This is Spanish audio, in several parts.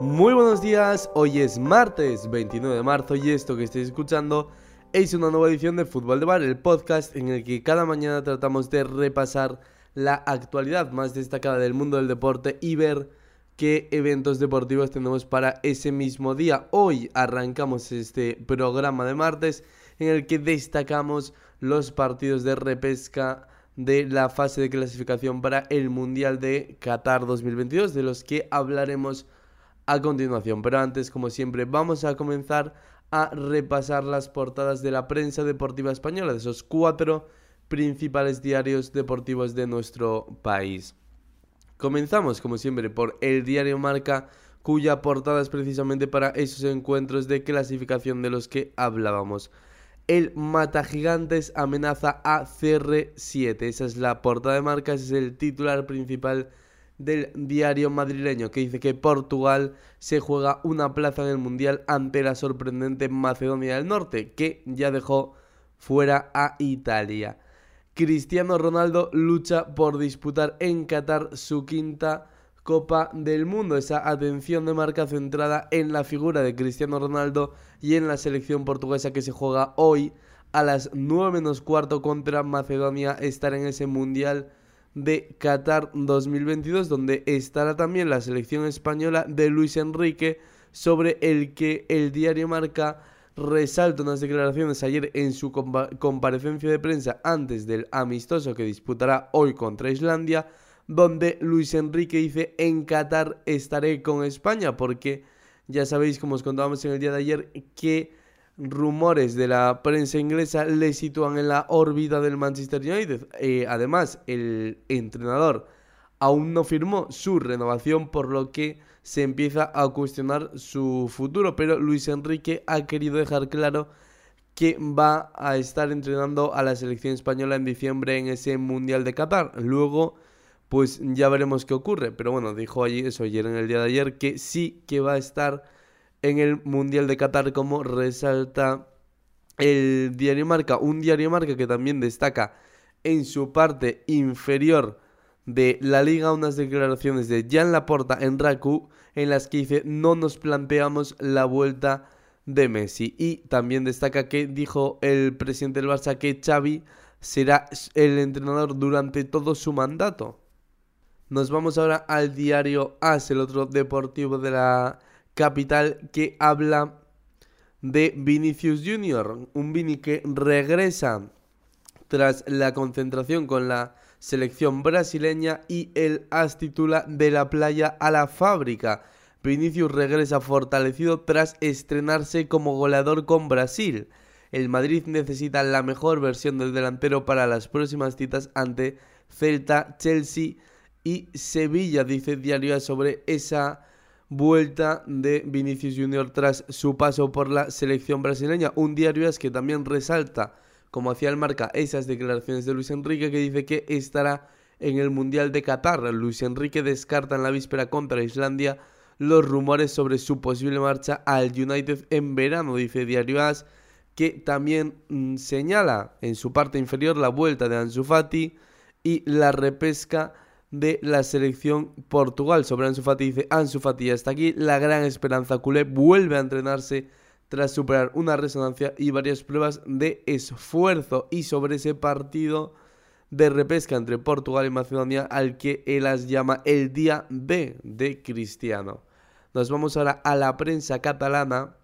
Muy buenos días, hoy es martes 29 de marzo y esto que estáis escuchando es una nueva edición de Fútbol de Bar, el podcast en el que cada mañana tratamos de repasar la actualidad más destacada del mundo del deporte y ver qué eventos deportivos tenemos para ese mismo día. Hoy arrancamos este programa de martes en el que destacamos los partidos de repesca de la fase de clasificación para el Mundial de Qatar 2022, de los que hablaremos a continuación. Pero antes, como siempre, vamos a comenzar a repasar las portadas de la prensa deportiva española, de esos cuatro principales diarios deportivos de nuestro país. Comenzamos, como siempre, por el diario Marca, cuya portada es precisamente para esos encuentros de clasificación de los que hablábamos. El Mata Gigantes amenaza a CR7. Esa es la portada de Marca, ese es el titular principal del diario madrileño que dice que Portugal se juega una plaza en el Mundial ante la sorprendente Macedonia del Norte, que ya dejó fuera a Italia. Cristiano Ronaldo lucha por disputar en Qatar su quinta Copa del Mundo. Esa atención de marca centrada en la figura de Cristiano Ronaldo y en la selección portuguesa que se juega hoy a las 9 menos cuarto contra Macedonia estar en ese Mundial de Qatar 2022, donde estará también la selección española de Luis Enrique, sobre el que el diario Marca resalta unas declaraciones ayer en su comparecencia de prensa antes del amistoso que disputará hoy contra Islandia, donde Luis Enrique dice en Qatar estaré con España, porque ya sabéis, como os contábamos en el día de ayer, que rumores de la prensa inglesa le sitúan en la órbita del Manchester United. Eh, además, el entrenador aún no firmó su renovación, por lo que se empieza a cuestionar su futuro. Pero Luis Enrique ha querido dejar claro que va a estar entrenando a la selección española en diciembre en ese Mundial de Qatar. Luego, pues ya veremos qué ocurre. Pero bueno, dijo allí eso ayer en el día de ayer, que sí que va a estar en el Mundial de Qatar, como resalta el diario Marca. Un diario Marca que también destaca en su parte inferior de la liga unas declaraciones de Jan Laporta en Raku en las que dice no nos planteamos la vuelta de Messi y también destaca que dijo el presidente del Barça que Xavi será el entrenador durante todo su mandato. Nos vamos ahora al diario AS, el otro deportivo de la capital que habla de Vinicius Junior, un Vini que regresa tras la concentración con la selección brasileña y el as titula de la playa a la fábrica. Vinicius regresa fortalecido tras estrenarse como goleador con Brasil. El Madrid necesita la mejor versión del delantero para las próximas citas ante Celta, Chelsea y Sevilla, dice Diario sobre esa vuelta de Vinicius Junior tras su paso por la selección brasileña. Un diario es que también resalta, como hacía el marca, esas declaraciones de Luis Enrique que dice que estará en el Mundial de Qatar. Luis Enrique descarta en la víspera contra Islandia los rumores sobre su posible marcha al United en verano, dice Diario As, que también mm, señala en su parte inferior la vuelta de Ansu Fati y la repesca de la selección Portugal. Sobre Ansu Fati dice Ansu Fati hasta aquí. La gran esperanza culé vuelve a entrenarse tras superar una resonancia y varias pruebas de esfuerzo. Y sobre ese partido de repesca entre Portugal y Macedonia al que él las llama el día B de Cristiano. Nos vamos ahora a la prensa catalana.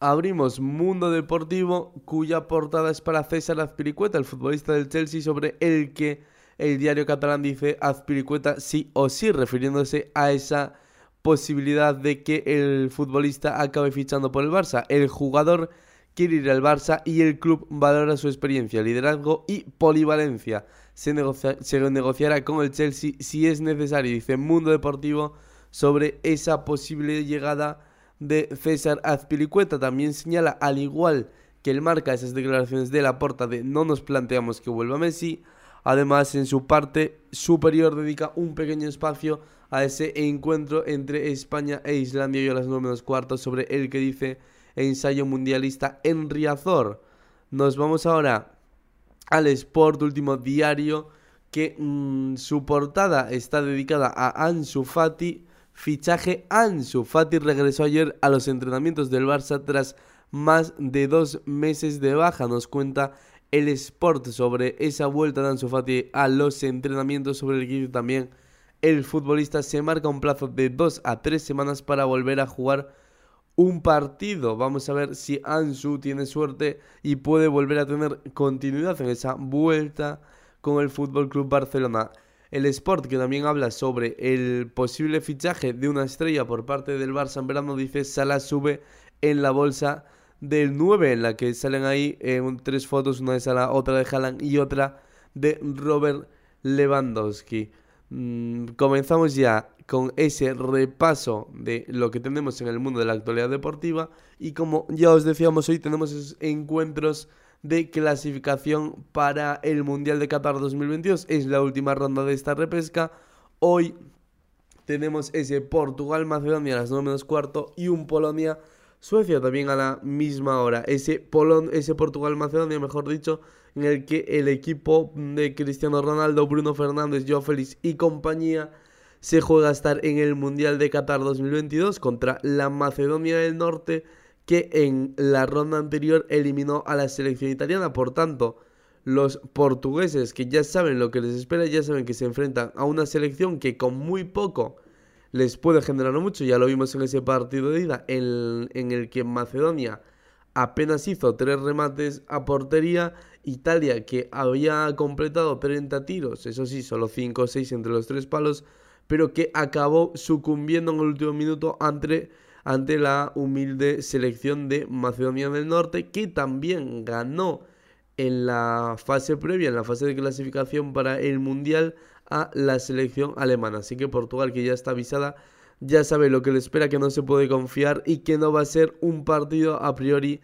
Abrimos Mundo Deportivo, cuya portada es para César Azpiricueta, el futbolista del Chelsea, sobre el que el diario catalán dice Azpiricueta sí o sí, refiriéndose a esa posibilidad de que el futbolista acabe fichando por el Barça. El jugador quiere ir al Barça y el club valora su experiencia, liderazgo y polivalencia. Se, se negociará con el Chelsea si es necesario, dice Mundo Deportivo, sobre esa posible llegada de César Azpilicueta. También señala, al igual que él marca esas declaraciones de la porta de no nos planteamos que vuelva Messi, Además, en su parte superior dedica un pequeño espacio a ese encuentro entre España e Islandia y a las 9 menos cuartos sobre el que dice ensayo mundialista en Riazor. Nos vamos ahora al Sport, último diario, que mm, su portada está dedicada a Ansu Fati, fichaje Ansu Fati regresó ayer a los entrenamientos del Barça tras más de dos meses de baja. Nos cuenta el Sport sobre esa vuelta de Ansu Fati a los entrenamientos sobre el equipo también. El futbolista se marca un plazo de dos a tres semanas para volver a jugar un partido. Vamos a ver si Ansu tiene suerte y puede volver a tener continuidad en esa vuelta con el Fútbol Club Barcelona. El Sport, que también habla sobre el posible fichaje de una estrella por parte del Barça en verano, dice Salah sube en la bolsa del 9, en la que salen ahí tres fotos, una de Salah, otra de Haaland y otra de Robert Lewandowski. Mm, comenzamos ya con ese repaso de lo que tenemos en el mundo de la actualidad deportiva y como ya os decíamos hoy tenemos esos encuentros de clasificación para el Mundial de Qatar 2022. Es la última ronda de esta repesca. Hoy tenemos ese Portugal-Macedonia a las 9 menos cuarto y un Polonia-Suecia también a la misma hora. Ese, Polon ese Portugal-Macedonia, mejor dicho, en el que el equipo de Cristiano Ronaldo, Bruno Fernández, Joe Félix y compañía se juega a estar en el Mundial de Qatar 2022 contra la Macedonia del Norte que en la ronda anterior eliminó a la selección italiana. Por tanto, los portugueses que ya saben lo que les espera, ya saben que se enfrentan a una selección que con muy poco les puede generar mucho. Ya lo vimos en ese partido de ida en, el que Macedonia apenas hizo tres remates a portería. Italia que había completado 30 tiros, eso sí, solo 5 o 6 entre los tres palos, pero que acabó sucumbiendo en el último minuto ante ante la humilde selección de Macedonia del Norte, que también ganó en la fase previa, en la fase de clasificación para el Mundial, a la selección alemana. Así que Portugal, que ya está avisada, ya sabe lo que le espera, que no se puede confiar y que no va a ser un partido a priori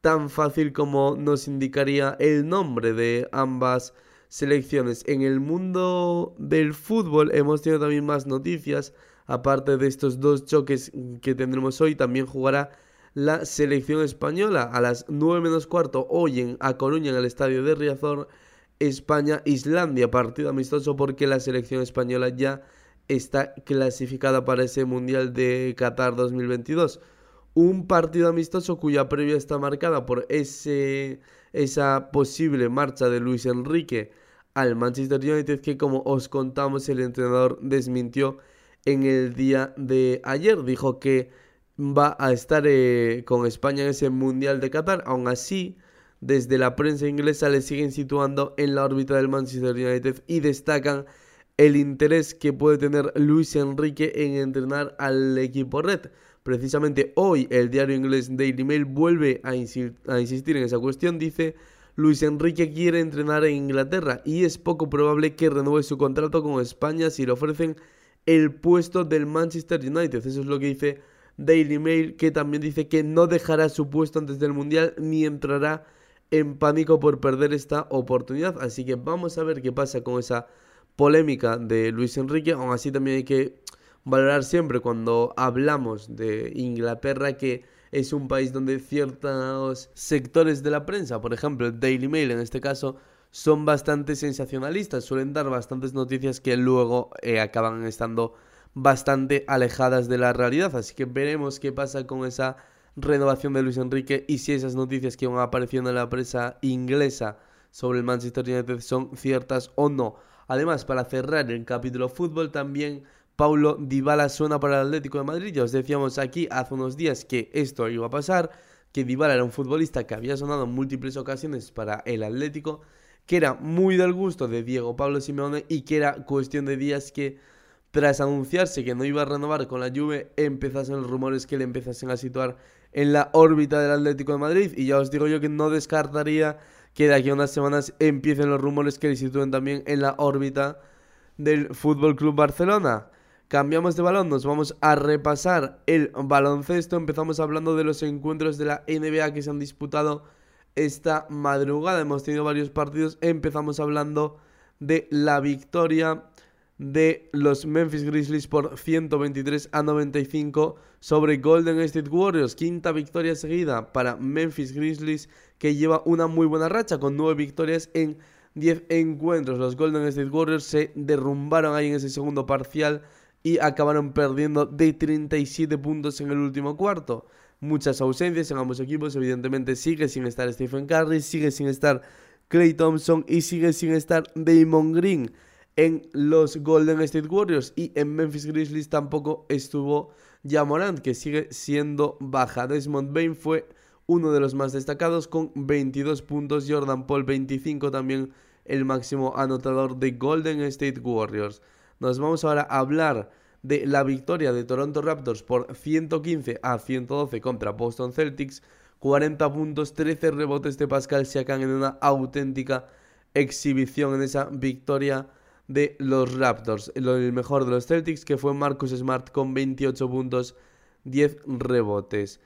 tan fácil como nos indicaría el nombre de ambas selecciones. En el mundo del fútbol hemos tenido también más noticias aparte de estos dos choques que tendremos hoy, también jugará la selección española a las 9 menos cuarto hoy en A Coruña en el estadio de Riazor, España-Islandia, partido amistoso porque la selección española ya está clasificada para ese Mundial de Qatar 2022. Un partido amistoso cuya previa está marcada por ese, esa posible marcha de Luis Enrique al Manchester United que como os contamos el entrenador desmintió en el día de ayer. Dijo que va a estar eh, con España en ese Mundial de Qatar. Aún así, desde la prensa inglesa le siguen situando en la órbita del Manchester United y destacan el interés que puede tener Luis Enrique en entrenar al equipo red. Precisamente hoy el diario inglés Daily Mail vuelve a, a insistir en esa cuestión. Dice, Luis Enrique quiere entrenar en Inglaterra y es poco probable que renueve su contrato con España si le ofrecen el puesto del Manchester United. Eso es lo que dice Daily Mail, que también dice que no dejará su puesto antes del Mundial ni entrará en pánico por perder esta oportunidad. Así que vamos a ver qué pasa con esa polémica de Luis Enrique. Aún así también hay que valorar siempre cuando hablamos de Inglaterra que es un país donde ciertos sectores de la prensa, por ejemplo el Daily Mail en este caso, son bastante sensacionalistas, suelen dar bastantes noticias que luego eh, acaban estando bastante alejadas de la realidad. Así que veremos qué pasa con esa renovación de Luis Enrique y si esas noticias que van apareciendo en la prensa inglesa sobre el Manchester United son ciertas o no. Además, para cerrar el capítulo fútbol también Paulo Dybala suena para el Atlético de Madrid. Ya os decíamos aquí hace unos días que esto iba a pasar, que Dybala era un futbolista que había sonado en múltiples ocasiones para el Atlético que era muy del gusto de Diego Pablo Simeone y que era cuestión de días que tras anunciarse que no iba a renovar con la Juve, empezasen los rumores que le empezasen a situar en la órbita del Atlético de Madrid. Y ya os digo yo que no descartaría que de aquí a unas semanas empiecen los rumores que le sitúen también en la órbita del Fútbol Club Barcelona. Cambiamos de balón, nos vamos a repasar el baloncesto. Empezamos hablando de los encuentros de la NBA que se han disputado esta madrugada. Hemos tenido varios partidos. Empezamos hablando de la victoria de los Memphis Grizzlies por 123 a 95 sobre Golden State Warriors. Quinta victoria seguida para Memphis Grizzlies que lleva una muy buena racha con nueve victorias en 10 encuentros. Los Golden State Warriors se derrumbaron ahí en ese segundo parcial y acabaron perdiendo de 37 puntos en el último cuarto. Muchas ausencias en ambos equipos, evidentemente sigue sin estar Stephen Curry, sigue sin estar Clay Thompson y sigue sin estar Damon Green en los Golden State Warriors y en Memphis Grizzlies tampoco estuvo Jamorant que sigue siendo baja. Desmond Bain fue uno de los más destacados con 22 puntos, Jordan Paul 25 también el máximo anotador de Golden State Warriors. Nos vamos ahora a hablar de la victoria de Toronto Raptors por 115 a 112 contra Boston Celtics. 40 puntos, 13 rebotes de Pascal Siakam en una auténtica exhibición en esa victoria de los Raptors. El mejor de los Celtics que fue Marcus Smart con 28 puntos, 10 rebotes.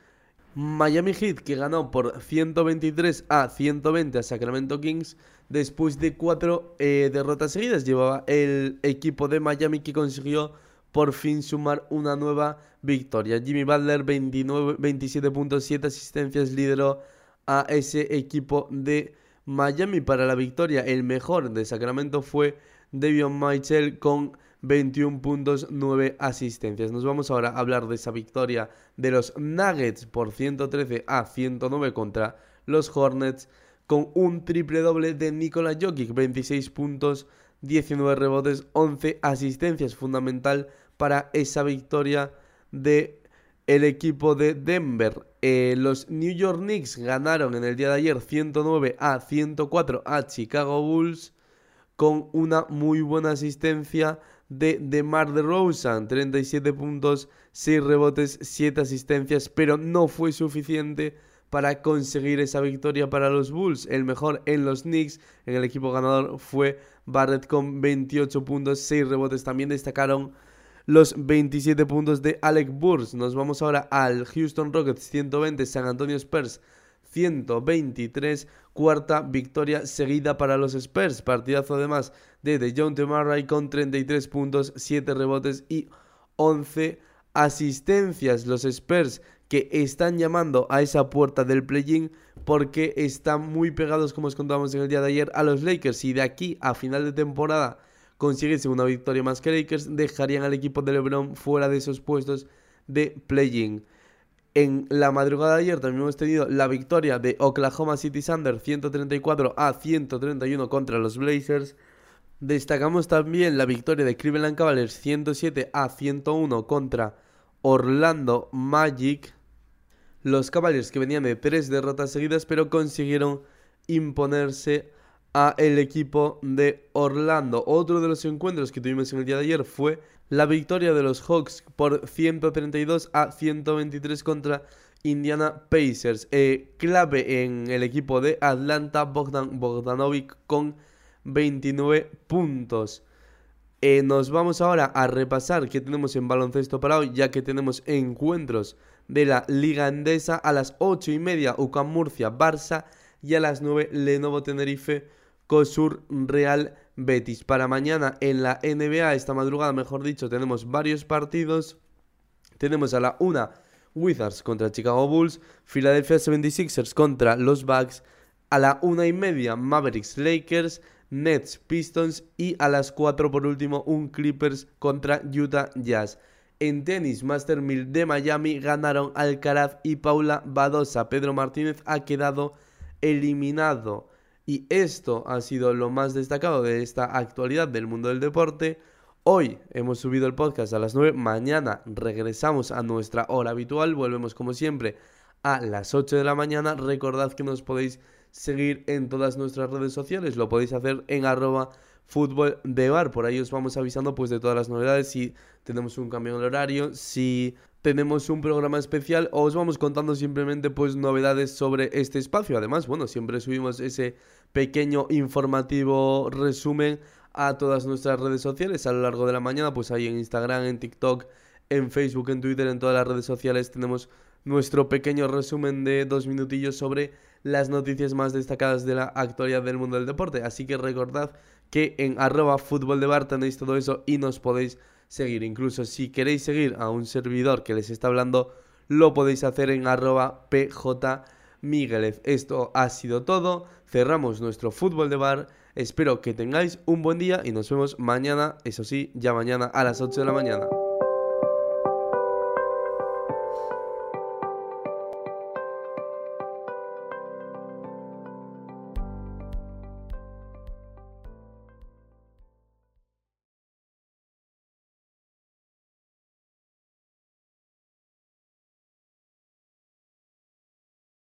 Miami Heat que ganó por 123 a 120 a Sacramento Kings después de cuatro eh, derrotas seguidas. Llevaba el equipo de Miami que consiguió por fin sumar una nueva victoria. Jimmy Butler 29, 27 puntos, 7 asistencias lideró a ese equipo de Miami para la victoria. El mejor de Sacramento fue Devion Mitchell con 21 puntos, 9 asistencias. Nos vamos ahora a hablar de esa victoria de los Nuggets por 113 a 109 contra los Hornets con un triple doble de Nikola Jokic, 26 puntos, 19 rebotes, 11 asistencias, fundamental para esa victoria de el equipo de Denver. Eh, los New York Knicks ganaron en el día de ayer 109 a 104 a Chicago Bulls con una muy buena asistencia de DeMar DeRozan, 37 puntos, 6 rebotes, 7 asistencias, pero no fue suficiente para conseguir esa victoria para los Bulls. El mejor en los Knicks, en el equipo ganador, fue Barrett con 28 puntos, 6 rebotes. También destacaron los 27 puntos de Alec Burns. Nos vamos ahora al Houston Rockets 120, San Antonio Spurs 123. Cuarta victoria seguida para los Spurs. Partidazo además de DeJounte Murray con 33 puntos, 7 rebotes y 11 asistencias. Los Spurs que están llamando a esa puerta del play-in porque están muy pegados, como os contábamos en el día de ayer, a los Lakers. Y de aquí a final de temporada consiguiese una victoria más que Lakers, dejarían al equipo de LeBron fuera de esos puestos de play-in. En la madrugada de ayer también hemos tenido la victoria de Oklahoma City Thunder 134 a 131 contra los Blazers. Destacamos también la victoria de Cleveland Cavaliers 107 a 101 contra Orlando Magic. Los Cavaliers que venían de tres derrotas seguidas pero consiguieron imponerse a el equipo de Orlando. Otro de los encuentros que tuvimos en el día de ayer fue la victoria de los Hawks por 132 a 123 contra Indiana Pacers. Eh, clave en el equipo de Atlanta, Bogdan Bogdanovic con 29 puntos. Eh, nos vamos ahora a repasar qué tenemos en baloncesto para hoy, ya que tenemos encuentros de la Liga Endesa a las 8 y media, UCAM Murcia, Barça y a las 9 Lenovo Tenerife, COSUR Real Betis. Para mañana en la NBA, esta madrugada mejor dicho, tenemos varios partidos. Tenemos a la 1 Wizards contra Chicago Bulls, Philadelphia 76ers contra los Bucks, a la 1 y media Mavericks Lakers, Nets Pistons y a las 4 por último un Clippers contra Utah Jazz. En tenis, Master 1000 de Miami ganaron Alcaraz y Paula Badosa. Pedro Martínez ha quedado eliminado. Y esto ha sido lo más destacado de esta actualidad del mundo del deporte. Hoy hemos subido el podcast a las 9. Mañana regresamos a nuestra hora habitual. Volvemos como siempre a las 8 de la mañana. Recordad que nos podéis seguir en todas nuestras redes sociales. Lo podéis hacer en arroba fútbol de bar. Por ahí os vamos avisando pues de todas las novedades. Si tenemos un cambio en el horario, si tenemos un programa especial o os vamos contando simplemente pues novedades sobre este espacio. Además, bueno, siempre subimos ese pequeño informativo resumen a todas nuestras redes sociales a lo largo de la mañana, pues ahí en Instagram, en TikTok, en Facebook, en Twitter, en todas las redes sociales tenemos nuestro pequeño resumen de dos minutillos sobre las noticias más destacadas de la actualidad del mundo del deporte. Así que recordad que en arroba fútbol de bar tenéis todo eso y nos podéis seguir. Incluso si queréis seguir a un servidor que les está hablando, lo podéis hacer en arroba pj Esto ha sido todo. Cerramos nuestro fútbol de bar Espero que tengáis un buen día y nos vemos mañana, eso sí, ya mañana a las 8 de la mañana.